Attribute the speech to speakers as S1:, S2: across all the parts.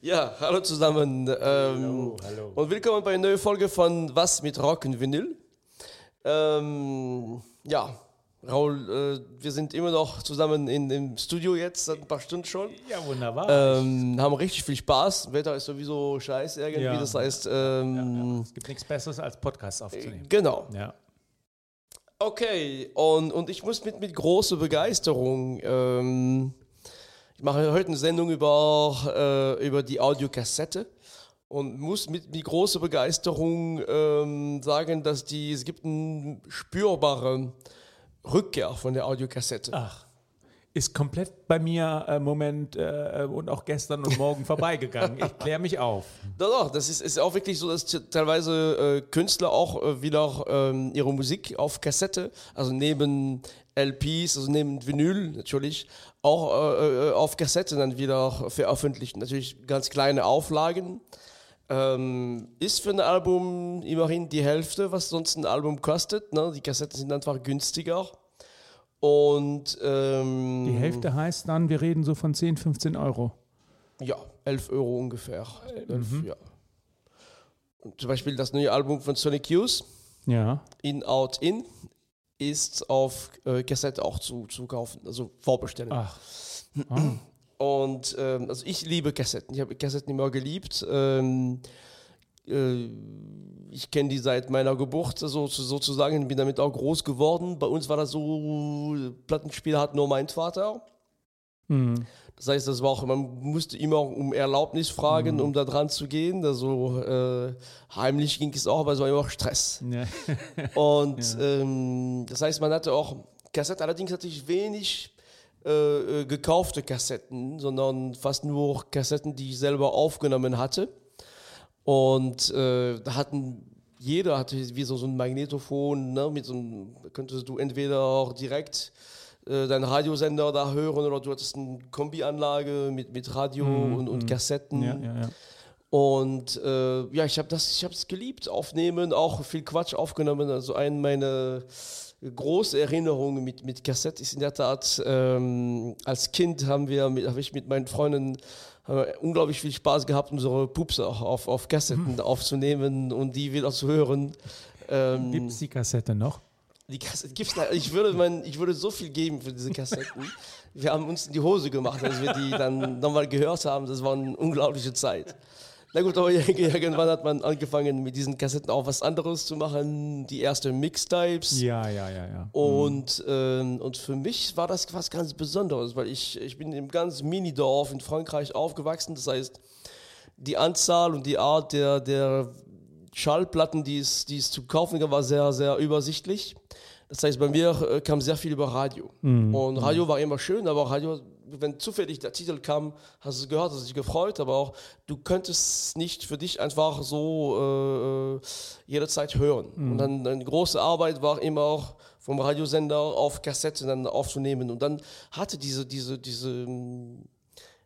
S1: ja, hallo zusammen. Ähm,
S2: Hallo, hallo.
S1: Und willkommen bei einer neuen Folge von Was mit Rock und Vinyl. Ähm, ja, Raul, äh, wir sind immer noch zusammen in, im Studio jetzt, seit ein paar Stunden schon.
S2: Ja, wunderbar.
S1: Ähm, haben richtig viel Spaß. Wetter ist sowieso scheiße irgendwie.
S2: Ja.
S1: Das heißt,
S2: ja,
S1: ähm,
S2: ja. Es gibt nichts Besseres als Podcasts aufzunehmen.
S1: genau.
S2: Ja.
S1: Okay, und, und ich muss mit, mit großer Begeisterung, ähm, ich mache heute eine Sendung über, äh, über die Audiokassette und muss mit, mit großer Begeisterung ähm, sagen, dass die, es gibt eine spürbare Rückkehr von der Audiokassette.
S2: Ach, ist komplett bei mir im Moment äh, und auch gestern und morgen vorbeigegangen. Ich kläre mich auf.
S1: Doch, doch, das ist, ist auch wirklich so, dass teilweise äh, Künstler auch äh, wieder ähm, ihre Musik auf Kassette, also neben LPs, also neben Vinyl natürlich, auch äh, äh, auf Kassette dann wieder veröffentlichen. Natürlich ganz kleine Auflagen. Ähm, ist für ein Album immerhin die Hälfte, was sonst ein Album kostet. Ne? Die Kassetten sind einfach günstiger. Und ähm,
S2: Die Hälfte heißt dann, wir reden so von 10, 15 Euro.
S1: Ja, 11 Euro ungefähr. 11, ja. Und zum Beispiel das neue Album von Sonic Youth,
S2: Ja.
S1: In, Out, In, ist auf äh, Kassette auch zu, zu kaufen, also vorbestellen.
S2: Ach. Ah.
S1: Und ähm, also ich liebe Kassetten. Ich habe Kassetten immer geliebt. Ähm, äh, ich kenne die seit meiner Geburt so, sozusagen, bin damit auch groß geworden. Bei uns war das so, Plattenspieler hat nur mein Vater.
S2: Hm.
S1: Das heißt, das war auch, man musste immer um Erlaubnis fragen, um da dran zu gehen. Also äh, heimlich ging es auch, aber es war immer auch Stress.
S2: Ja.
S1: Und ähm, das heißt, man hatte auch Kassetten, allerdings hatte ich wenig äh, äh, gekaufte Kassetten, sondern fast nur Kassetten, die ich selber aufgenommen hatte. Und äh, da hatten jeder hatte wie so, so ein Magnetophon, ne, mit so einem, könntest du entweder auch direkt äh, deinen Radiosender da hören oder du hattest eine Kombianlage mit, mit Radio und, und Kassetten.
S2: Ja, ja, ja.
S1: Und äh, ja, ich habe das, ich habe es geliebt, aufnehmen, auch viel Quatsch aufgenommen. Also eine meiner große Erinnerungen mit, mit Kassette ist in der Tat, ähm, als Kind haben wir, habe ich mit meinen Freunden unglaublich viel Spaß gehabt, unsere Pups auch auf, auf Kassetten aufzunehmen und die wieder zu hören. Ähm,
S2: Gibt es die Kassette noch?
S1: die Kassette gibt's ich würde mein, ich würde so viel geben für diese Kassetten. wir haben uns in die Hose gemacht, als wir die dann nochmal gehört haben. Das war eine unglaubliche Zeit. Na gut, aber irgendwann hat man angefangen, mit diesen Kassetten auch was anderes zu machen. Die ersten Mixtapes.
S2: Ja, ja, ja, ja.
S1: Und, ähm, und für mich war das was ganz Besonderes, weil ich, ich bin im ganz Minidorf in Frankreich aufgewachsen. Das heißt, die Anzahl und die Art der, der Schallplatten, die es, die es zu kaufen gab, war sehr, sehr übersichtlich. Das heißt, bei mir äh, kam sehr viel über Radio. Und Radio war immer schön, aber Radio, wenn zufällig der Titel kam, hast du es gehört, hast dich gefreut, aber auch du könntest nicht für dich einfach so äh, jederzeit hören. Und dann eine große Arbeit war immer auch vom Radiosender auf Kassette dann aufzunehmen. Und dann hatte diese, diese, diese,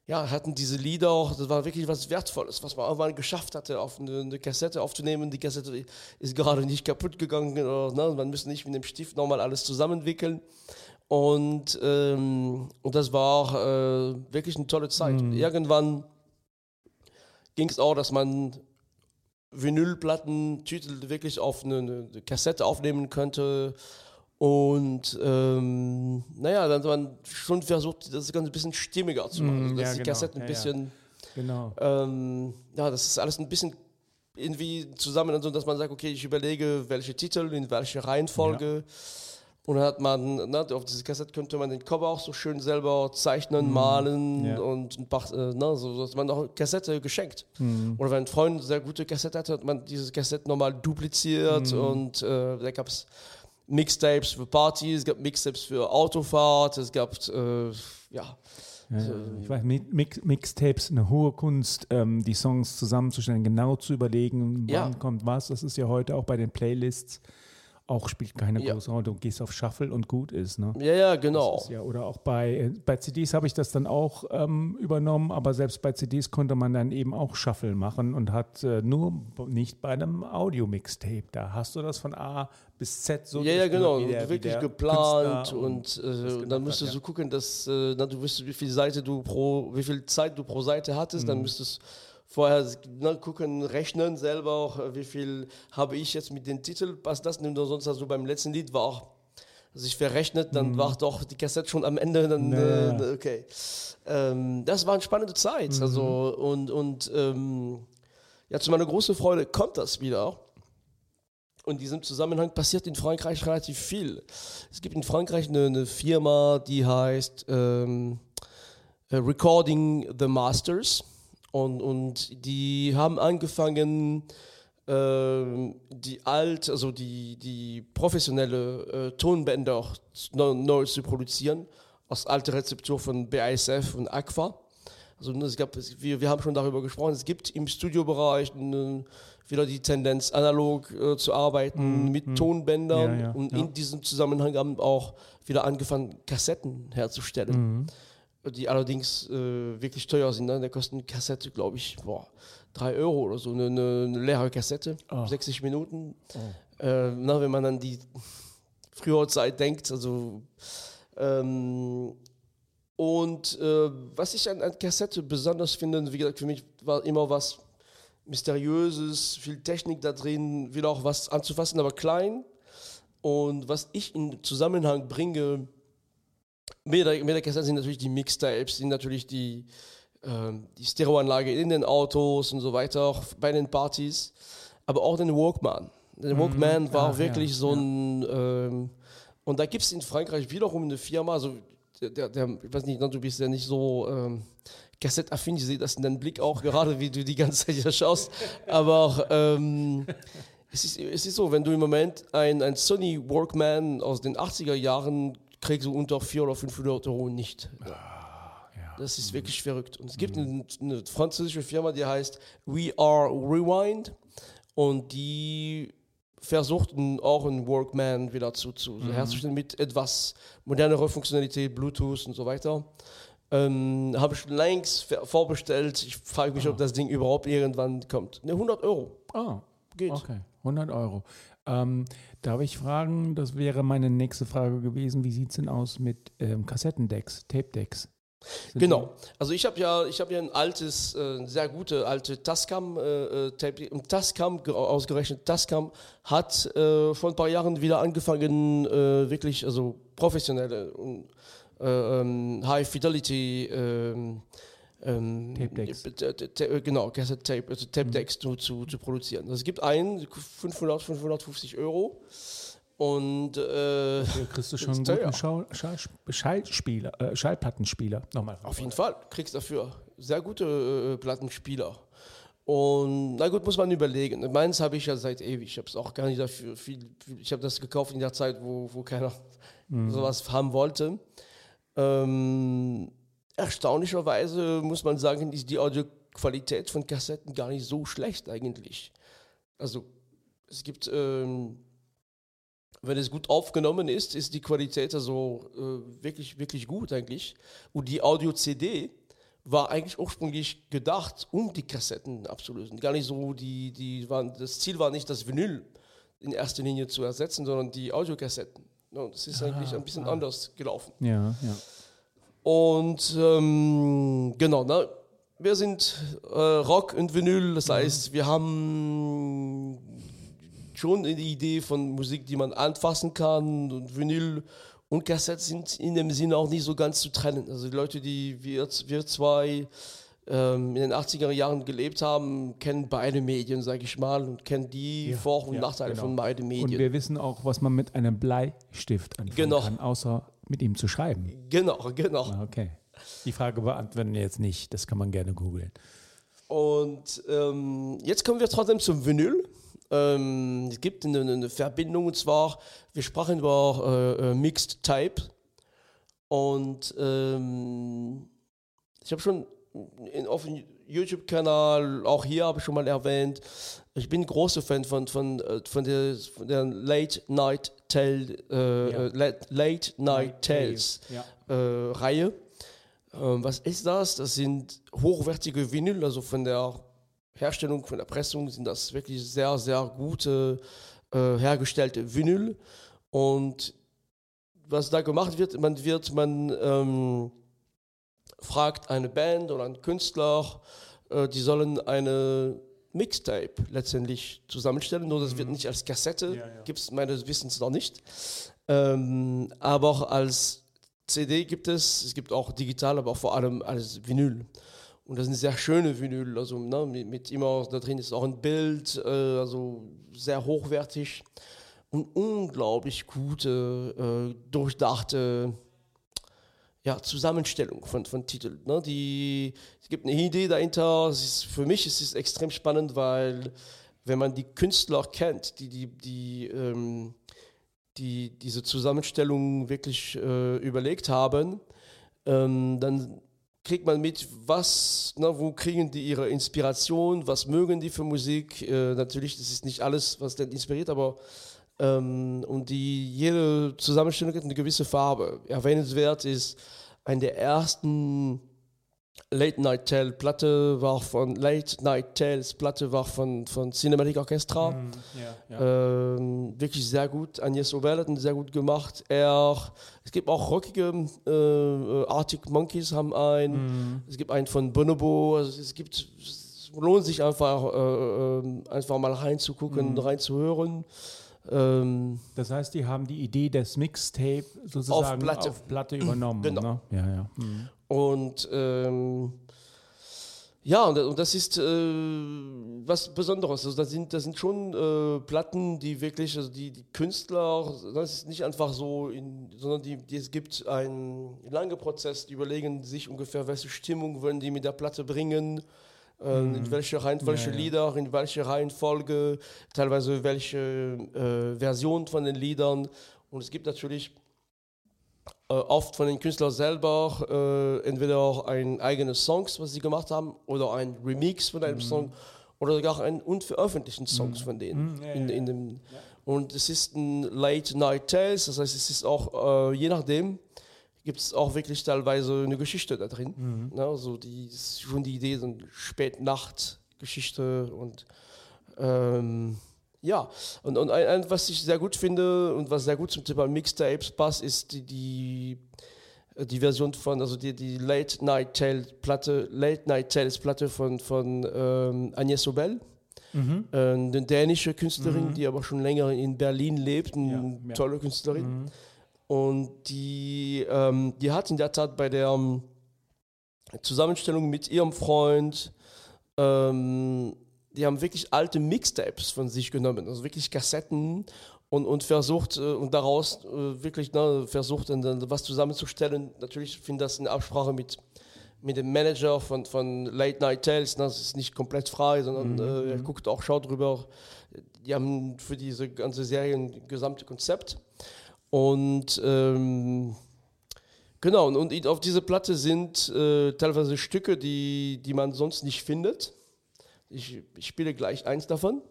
S1: ja, hatten diese Lieder auch, das war wirklich was Wertvolles, was man irgendwann geschafft hatte, auf eine, eine Kassette aufzunehmen. Die Kassette ist gerade nicht kaputt gegangen, oder, ne? man müsste nicht mit dem Stift nochmal alles zusammenwickeln. Und, ähm, und das war auch äh, wirklich eine tolle Zeit. Und irgendwann ging es auch, dass man Vinylplatten, Titel wirklich auf eine, eine Kassette aufnehmen könnte. Und ähm, naja, dann hat man schon versucht, das Ganze ein bisschen stimmiger zu machen. Also, dass
S2: ja,
S1: die
S2: genau.
S1: Kassette ein
S2: Ja, ja.
S1: bisschen,
S2: Genau.
S1: ähm, ja, das ist alles ein bisschen irgendwie zusammen, also, dass man sagt, okay, ich überlege, welche Titel, in welche Reihenfolge. Und dann hat man, ne, auf diese Kassette könnte man den Cover auch so schön selber zeichnen, malen
S2: Mm, ja.
S1: und ein paar, äh, ne, so dass man auch Kassette geschenkt.
S2: Mm.
S1: Oder wenn ein Freund eine sehr gute Kassette hatte, hat man diese Kassette nochmal dupliziert
S2: Mm.
S1: und äh, da gab es Mixtapes für Partys, es gab Mixtapes für Autofahrt, es gab, äh, ja,
S2: Ja, ich weiß, Mi- Mix, Mixtapes, eine hohe Kunst, ähm, die Songs zusammenzustellen, genau zu überlegen, wann
S1: Ja.
S2: kommt was. Das ist ja heute auch bei den Playlists auch spielt keine
S1: Ja.
S2: große Rolle. Du gehst auf Shuffle und gut ist. Ne?
S1: Ja, ja, genau.
S2: Ja, oder auch bei, äh, bei CDs habe ich das dann auch ähm, übernommen, aber selbst bei CDs konnte man dann eben auch Shuffle machen und hat äh, nur nicht bei einem Audio-Mixtape. Da hast du das von A bis Z so
S1: ja, ja, genau.
S2: der-
S1: wirklich geplant
S2: Künstler
S1: und, äh,
S2: das
S1: dann müsstest
S2: hat,
S1: du
S2: ja.
S1: gucken, dass äh, na, du wüsstest, wie viel Seite du pro, wie viel Zeit du pro Seite hattest.
S2: Mhm.
S1: Dann müsstest vorher na, gucken, rechnen selber auch, äh, wie viel habe ich jetzt mit dem Titel, passt das nicht? Und sonst also beim letzten Lied war auch sich verrechnet, dann war doch die Kassette schon am Ende. Dann,
S2: Mhm.
S1: Äh, okay. Ähm, das war eine spannende Zeit.
S2: Mhm.
S1: Also, und und ähm, ja, zu meiner großen Freude kommt das wieder. Und in diesem Zusammenhang passiert in Frankreich relativ viel. Es gibt in Frankreich eine, eine Firma, die heißt ähm, äh, Recording the Masters. Und, und die haben angefangen, ähm, die alt, also die, die professionelle äh, Tonbänder neu, neu zu produzieren, aus alter Rezeptur von BASF und Aqua. Also ne, es gab, wir, wir haben schon darüber gesprochen, es gibt im Studiobereich eine, wieder die Tendenz, analog äh, zu arbeiten mit Tonbändern.
S2: Ja, ja,
S1: und
S2: ja.
S1: in diesem Zusammenhang haben auch wieder angefangen, Kassetten herzustellen, die allerdings äh, wirklich teuer sind. Ne? Da kostet eine Kassette, glaube ich, boah, drei Euro oder so, eine, eine, eine leere Kassette,
S2: Oh.
S1: 60 Minuten. Äh, na, wenn man an die frühere Zeit denkt, also ähm, und äh, was ich an, an Kassette besonders finde, wie gesagt, für mich war immer was Mysteriöses, viel Technik da drin, wieder auch was anzufassen, aber klein. Und was ich in Zusammenhang bringe mit der, mit der Kassette sind natürlich die Mixtapes, sind natürlich die, ähm, die Stereoanlage in den Autos und so weiter, auch bei den Partys, aber auch den Walkman. Der Walkman war
S2: Ach,
S1: wirklich
S2: ja,
S1: so ein, ähm, und da gibt es in Frankreich wiederum eine Firma, also der, der, der ich weiß nicht, du bist ja nicht so ähm, kassettaffin, ich sehe das in deinem Blick auch gerade, wie du die ganze Zeit hier schaust, aber auch, ähm, es ist, es ist so, wenn du im Moment ein, ein Sony Walkman aus den 80er Jahren kriegst du unter 400 oder 500 Euro nicht.
S2: ja.
S1: Das ist wirklich verrückt. Und es gibt eine, eine französische Firma, die heißt We Are Rewind und die versuchten auch einen Walkman wieder zu, zu herzustellen mit etwas modernerer Funktionalität, Bluetooth und so weiter. Ähm, Habe ich längst vorbestellt. Ich frage mich, ob das Ding überhaupt irgendwann kommt. Ne, 100 Euro.
S2: Ah,
S1: Geht.
S2: okay. 100 Euro. Ähm, darf ich fragen, das wäre meine nächste Frage gewesen, wie sieht es denn aus mit ähm, Kassettendecks, Tape-Decks?
S1: Genau. Also ich habe ja, ich habe ja ein altes, äh, sehr gute alte Tascam äh, äh, Tape. Und Tascam, ge- ausgerechnet Tascam, hat äh, vor ein paar Jahren wieder angefangen, äh, wirklich, also professionelle und äh, ähm, High Fidelity ähm,
S2: Tape Decks.
S1: äh, äh, genau, Cassette Tape, also Tape Decks zu, zu, zu produzieren. Also es gibt einen, 500, 550 Euro. Und äh,
S2: Da kriegst du schon einen guten. Schall, Schall, Schallspieler, äh, Schallplattenspieler. Nochmal.
S1: Auf jeden Fall, kriegst dafür sehr gute äh, Plattenspieler. Und na gut, muss man überlegen. Meins habe ich ja seit ewig. Ich habe es auch gar nicht dafür viel. ich habe das gekauft in der Zeit, wo, wo keiner sowas haben wollte. Ähm, erstaunlicherweise muss man sagen, ist die Audioqualität von Kassetten gar nicht so schlecht eigentlich. Also es gibt, ähm, wenn es gut aufgenommen ist, ist die Qualität also äh, wirklich, wirklich gut eigentlich. Und die Audio-CD war eigentlich ursprünglich gedacht, um die Kassetten abzulösen. Gar nicht so, die, die waren, das Ziel war nicht, das Vinyl in erster Linie zu ersetzen, sondern die Audiokassetten. Und das ist eigentlich ein bisschen anders gelaufen.
S2: Ja, ja.
S1: Und ähm, genau, ne? wir sind äh, Rock und Vinyl, das heißt, wir haben schon die Idee von Musik, die man anfassen kann und Vinyl und Kassette sind in dem Sinne auch nicht so ganz zu trennen. Also die Leute, die wir, wir zwei ähm, in den 80er Jahren gelebt haben, kennen beide Medien, sage ich mal, und kennen die
S2: Ja,
S1: Vor- und
S2: ja,
S1: Nachteile
S2: genau.
S1: von beiden
S2: Und
S1: Medien.
S2: wir wissen auch, was man mit einem Bleistift anfangen
S1: Genau.
S2: kann, außer mit ihm zu schreiben.
S1: genau, genau.
S2: Ah, Okay. Die Frage beantworten wir jetzt nicht, das kann man gerne googeln.
S1: Und ähm, jetzt kommen wir trotzdem zum Vinyl. Ähm, es gibt eine, eine Verbindung und zwar, wir sprachen über äh, äh, Mixed Type und ähm, ich habe schon in, dem YouTube-Kanal, auch hier habe ich schon mal erwähnt. Ich bin großer Fan von, von, äh, von, der, von der Late Night Tale, äh,
S2: Ja.
S1: Late, Late Night Tales
S2: Ja.
S1: äh, Reihe. Ähm, was ist das? Das sind hochwertige Vinyl, also von der Herstellung, von der Pressung sind das wirklich sehr, sehr gute äh, hergestellte Vinyl. Und was da gemacht wird, man wird, man ähm, fragt eine Band oder einen Künstler, äh, die sollen eine Mixtape letztendlich zusammenstellen, nur das wird nicht als Kassette,
S2: Ja, ja.
S1: gibt es meines Wissens noch nicht. Ähm, aber auch als CD gibt es, es gibt auch digital, aber auch vor allem als Vinyl. Und das sind sehr schöne Vinyl, also ne, mit, mit immer, da drin ist auch ein Bild, äh, also sehr hochwertig und unglaublich gute, äh, durchdachte ja, Zusammenstellung von, von Titeln. Ne? Die, es gibt eine Idee dahinter. Ist, für mich ist es extrem spannend, weil wenn man die Künstler kennt, die, die, die, ähm, die diese Zusammenstellung wirklich äh, überlegt haben, ähm, dann kriegt man mit, was, ne, wo kriegen die ihre Inspiration, was mögen die für Musik. Äh, natürlich, das ist nicht alles, was den inspiriert, aber ähm, und die, jede Zusammenstellung hat eine gewisse Farbe. Erwähnenswert ist, eine der ersten Late Night Tale Platte war von Late Night Tales Platte war von, von Cinematic Orchestra.
S2: Mhm. Ja, ja.
S1: Ähm, wirklich sehr gut. Agnes Obel hat ihn sehr gut gemacht. Er, es gibt auch rockige äh, Arctic Monkeys haben einen. Es gibt einen von Bonobo. Also es gibt es lohnt sich einfach äh, äh, einfach mal reinzugucken, reinzuhören. Ähm,
S2: Das heißt, die haben die Idee des Mixtape sozusagen
S1: Platte.
S2: auf Platte übernommen.
S1: Genau.
S2: Ne? Ja, ja. Mhm.
S1: Und ähm, ja, und, und das ist äh, was Besonderes. Also das sind, das sind schon äh, Platten, die wirklich, also die, die Künstler, das ist nicht einfach so, in, sondern die, die, es gibt einen langen Prozess, die überlegen sich ungefähr, welche Stimmung wollen die mit der Platte bringen, äh, in welche Reihenfolge, welche
S2: Ja, ja.
S1: Lieder, in welche Reihenfolge, teilweise welche äh, Version von den Liedern. Und es gibt natürlich äh, oft von den Künstlern selber äh, entweder auch ein eigenes Songs, was sie gemacht haben, oder ein Remix von einem Song oder sogar ein unveröffentlichten Songs von denen.
S2: Mhm, ja,
S1: in,
S2: ja,
S1: in dem, Und es ist ein Late Night Tales, das heißt, es ist auch, äh, je nachdem, gibt es auch wirklich teilweise eine Geschichte da drin.
S2: Mhm.
S1: Ne? Also die ist schon die Idee, so eine Spätnacht-Geschichte und ähm, ja, und, und ein, ein, was ich sehr gut finde und was sehr gut zum Thema Mixtapes passt, ist die, die, die Version von, also die, die Late Night Tale Platte, Late Night Tales Platte von, von ähm, Agnès Obel,
S2: Mhm.
S1: äh, eine dänische Künstlerin, die aber schon länger in Berlin lebt, eine
S2: Ja, ja.
S1: tolle Künstlerin.
S2: Mhm.
S1: Und die, ähm, die hat in der Tat bei der ähm, Zusammenstellung mit ihrem Freund, ähm, die haben wirklich alte Mixtapes von sich genommen, also wirklich Kassetten und, und versucht äh, und daraus äh, wirklich ne, versucht dann, was zusammenzustellen. Natürlich finde das in Absprache mit, mit dem Manager von, von Late Night Tales. Ne, das ist nicht komplett frei, sondern äh, er guckt auch, schaut drüber. Die haben für diese ganze Serie ein gesamtes Konzept. Und ähm, genau, und, und auf dieser Platte sind äh, teilweise Stücke, die, die man sonst nicht findet. Ich, ich spiele gleich eins davon.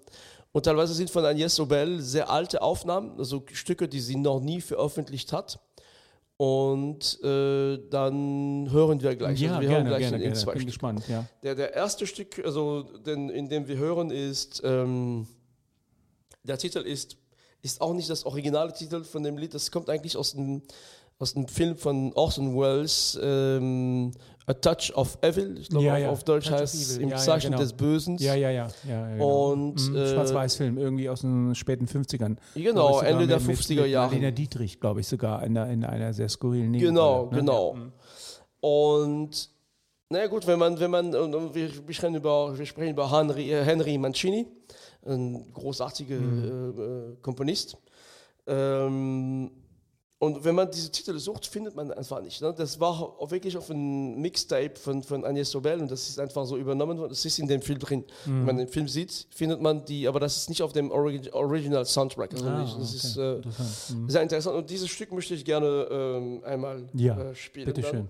S1: Und teilweise sind von Agnès Obel sehr alte Aufnahmen, also Stücke, die sie noch nie veröffentlicht hat. Und äh, dann hören wir gleich.
S2: Ja,
S1: also wir
S2: gerne,
S1: hören gleich
S2: gerne,
S1: in, in
S2: gerne.
S1: zwei
S2: Bin
S1: Stück.
S2: gespannt, ja.
S1: Der, der erste Stück, also den, in dem wir hören, ist, ähm, der Titel ist, ist auch nicht das originale Titel von dem Lied, das kommt eigentlich aus dem, aus dem Film von Orson Welles, ähm, A Touch of Evil, ich glaube
S2: Ja,
S1: auf,
S2: ja,
S1: auf Deutsch
S2: Touch
S1: heißt es. Im
S2: Ja,
S1: Zeichen
S2: genau.
S1: des Bösen.
S2: Ja, ja, ja. genau.
S1: Und,
S2: Mhm,
S1: äh,
S2: Schwarz-Weiß-Film, irgendwie aus den späten 50ern.
S1: Genau, Ende der
S2: mit- mit-
S1: 50er
S2: mit
S1: Jahre.
S2: Marlene Dietrich, glaube ich, sogar in, in einer sehr skurrilen
S1: Genau,
S2: Nebenrolle, ne?
S1: genau.
S2: Mhm.
S1: Und naja gut, wenn man, wenn man, wir sprechen über, wir sprechen über Henry, äh, Henry Mancini, ein großartiger
S2: Mhm.
S1: äh, äh, Komponist. Ähm, und wenn man diese Titel sucht, findet man einfach nicht. Ne? Das war auch wirklich auf einem Mixtape von, von Agnès Sobel und das ist einfach so übernommen worden. Das ist in dem Film drin.
S2: Mhm.
S1: Wenn man den Film sieht, findet man die, aber das ist nicht auf dem Origi Original Soundtrack. Also
S2: Ah,
S1: nicht, das
S2: okay.
S1: ist äh,
S2: Interessant. Mhm.
S1: sehr interessant. Und dieses Stück möchte ich gerne ähm, einmal
S2: Ja,
S1: äh, spielen.
S2: Bitte
S1: dann.
S2: schön.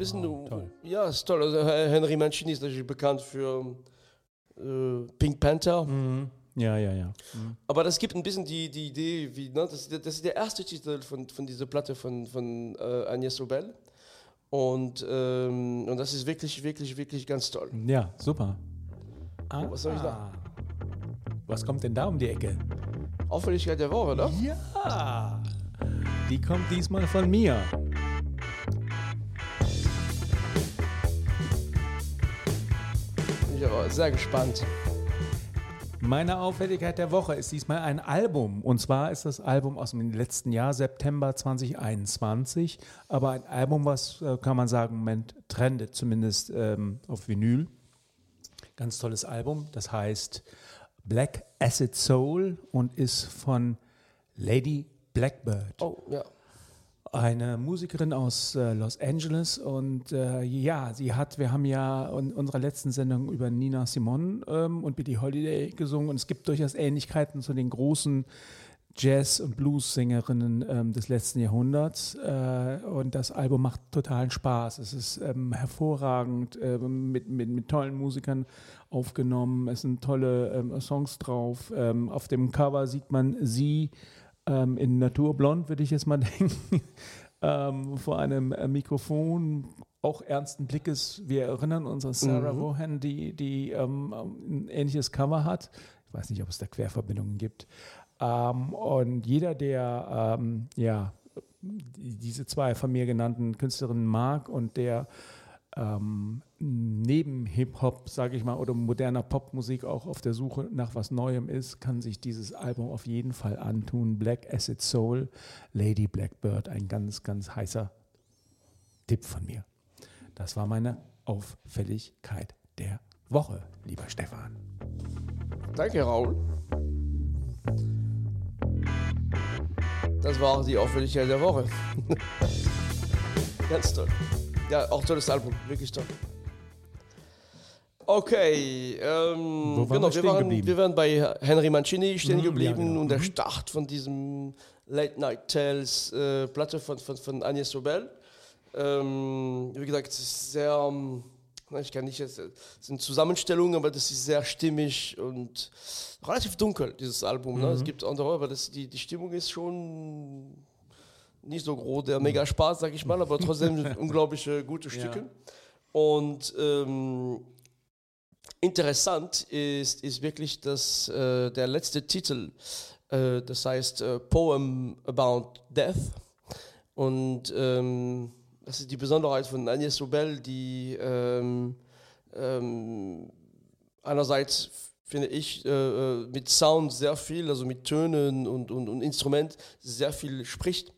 S1: Bisschen,
S2: Oh, toll.
S1: ja, ist toll. Also Henry Mancini ist natürlich bekannt für äh, Pink Panther.
S2: Mhm. Ja, ja, ja. Mhm.
S1: Aber das gibt ein bisschen die, die Idee, wie, ne, das, das ist der erste Titel von, von dieser Platte von, von äh, Agnès Sobel. Und, ähm, und das ist wirklich, wirklich, wirklich ganz toll.
S2: Ja, super. Ah,
S1: Was soll ich sagen?
S2: Was kommt denn da um die Ecke?
S1: Auffälligkeit der Woche, ne?
S2: Ja, die kommt diesmal von mir.
S1: Bin ich aber sehr gespannt.
S2: Meine Auffälligkeit der Woche ist diesmal ein Album. Und zwar ist das Album aus dem letzten Jahr, September 2021. Aber ein Album, was, äh, kann man sagen, im Moment trendet, zumindest ähm, auf Vinyl. Ganz tolles Album. Das heißt Black Acid Soul und ist von Lady Blackbird.
S1: Oh, ja.
S2: Eine Musikerin aus äh, Los Angeles und äh, ja, sie hat, wir haben ja in unserer letzten Sendung über Nina Simone ähm, und Billie Holiday gesungen und es gibt durchaus Ähnlichkeiten zu den großen Jazz- und Blues-Sängerinnen ähm, des letzten Jahrhunderts äh, und das Album macht totalen Spaß. Es ist ähm, hervorragend ähm, mit, mit, mit tollen Musikern aufgenommen, es sind tolle ähm, Songs drauf. Ähm, auf dem Cover sieht man sie ähm, in Naturblond, würde ich jetzt mal denken, ähm, vor einem äh, Mikrofon, auch ernsten Blickes. Wir erinnern uns an Sarah
S1: Mhm.
S2: Rohan, die, die ähm, ein ähnliches Cover hat. Ich weiß nicht, ob es da Querverbindungen gibt. Ähm, und jeder, der ähm, ja, die- diese zwei von mir genannten Künstlerinnen mag und der ähm, neben Hip-Hop, sage ich mal, oder moderner Popmusik auch auf der Suche nach was Neuem ist, kann sich dieses Album auf jeden Fall antun. Black Acid Soul, Lady Blackbird, ein ganz, ganz heißer Tipp von mir. Das war meine Auffälligkeit der Woche, lieber Stefan.
S1: Danke, Raul. Das war auch die Auffälligkeit der Woche. Ganz toll. Ja, auch tolles Album, wirklich toll. Okay, ähm, genau,
S2: wir
S1: wir, waren, wir waren bei Henry Mancini stehen
S2: Mhm, ja,
S1: geblieben
S2: genau.
S1: und der
S2: Mhm.
S1: Start von diesem Late Night Tales äh, Platte von, von, von Agnès Sobel. Ähm, wie gesagt, es ist sehr, ähm, ich kann nicht jetzt, es sind Zusammenstellungen, aber das ist sehr stimmig und relativ dunkel, dieses Album. Ne?
S2: Mhm.
S1: Es gibt andere, aber das, die, die Stimmung ist schon nicht so groß, der mega Spaß, sag ich mal, aber trotzdem unglaubliche gute Stücke. Und ähm, interessant ist, ist wirklich, dass äh, der letzte Titel, äh, das heißt äh, Poem About Death. Und ähm, das ist die Besonderheit von Agnès Sobel, die ähm, ähm, einerseits finde ich äh, äh, mit Sound sehr viel, also mit Tönen und, und, und Instrument sehr viel spricht.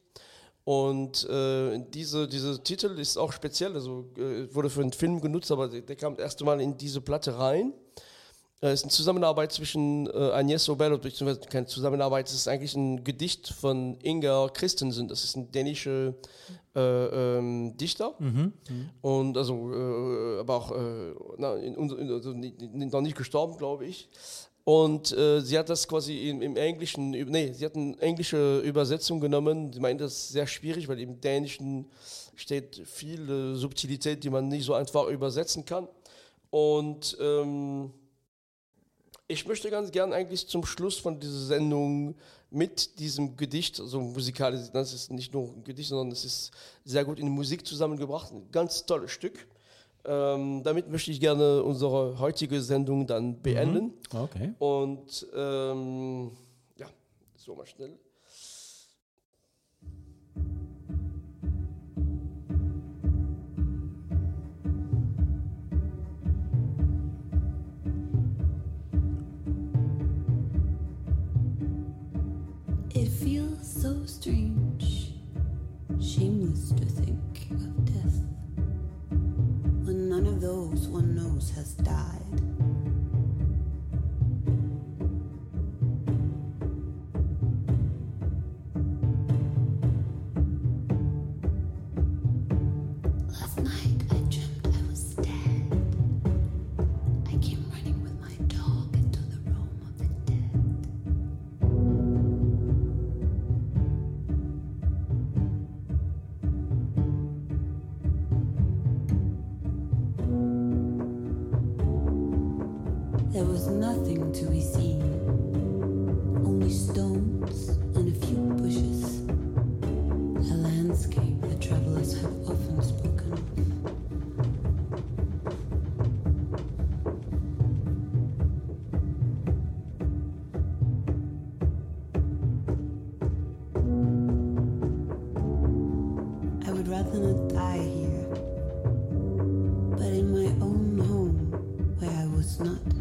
S1: Und äh, diese, dieser Titel ist auch speziell, also äh, wurde für einen Film genutzt, aber der, der kam das erste Mal in diese Platte rein. Äh, Es ist eine Zusammenarbeit zwischen äh, Agnès Sobel, beziehungsweise keine Zusammenarbeit, es ist eigentlich ein Gedicht von Inger Christensen, das ist ein dänischer äh, ähm, Dichter. Und also, äh, aber auch äh, na, in, in, also noch nicht gestorben, glaube ich. Und äh, sie hat das quasi im, im Englischen, nee, sie hat eine englische Übersetzung genommen. Sie meint das ist sehr schwierig, weil im Dänischen steht viel äh, Subtilität, die man nicht so einfach übersetzen kann. Und ähm, ich möchte ganz gern eigentlich zum Schluss von dieser Sendung mit diesem Gedicht, also musikalisch, das ist nicht nur ein Gedicht, sondern es ist sehr gut in Musik zusammengebracht, ein ganz tolles Stück. Ähm, damit möchte ich gerne unsere heutige Sendung dann beenden.
S2: Okay.
S1: Und ähm, ja, so mal schnell.
S3: Thank you. die here, but in my own home where I was not.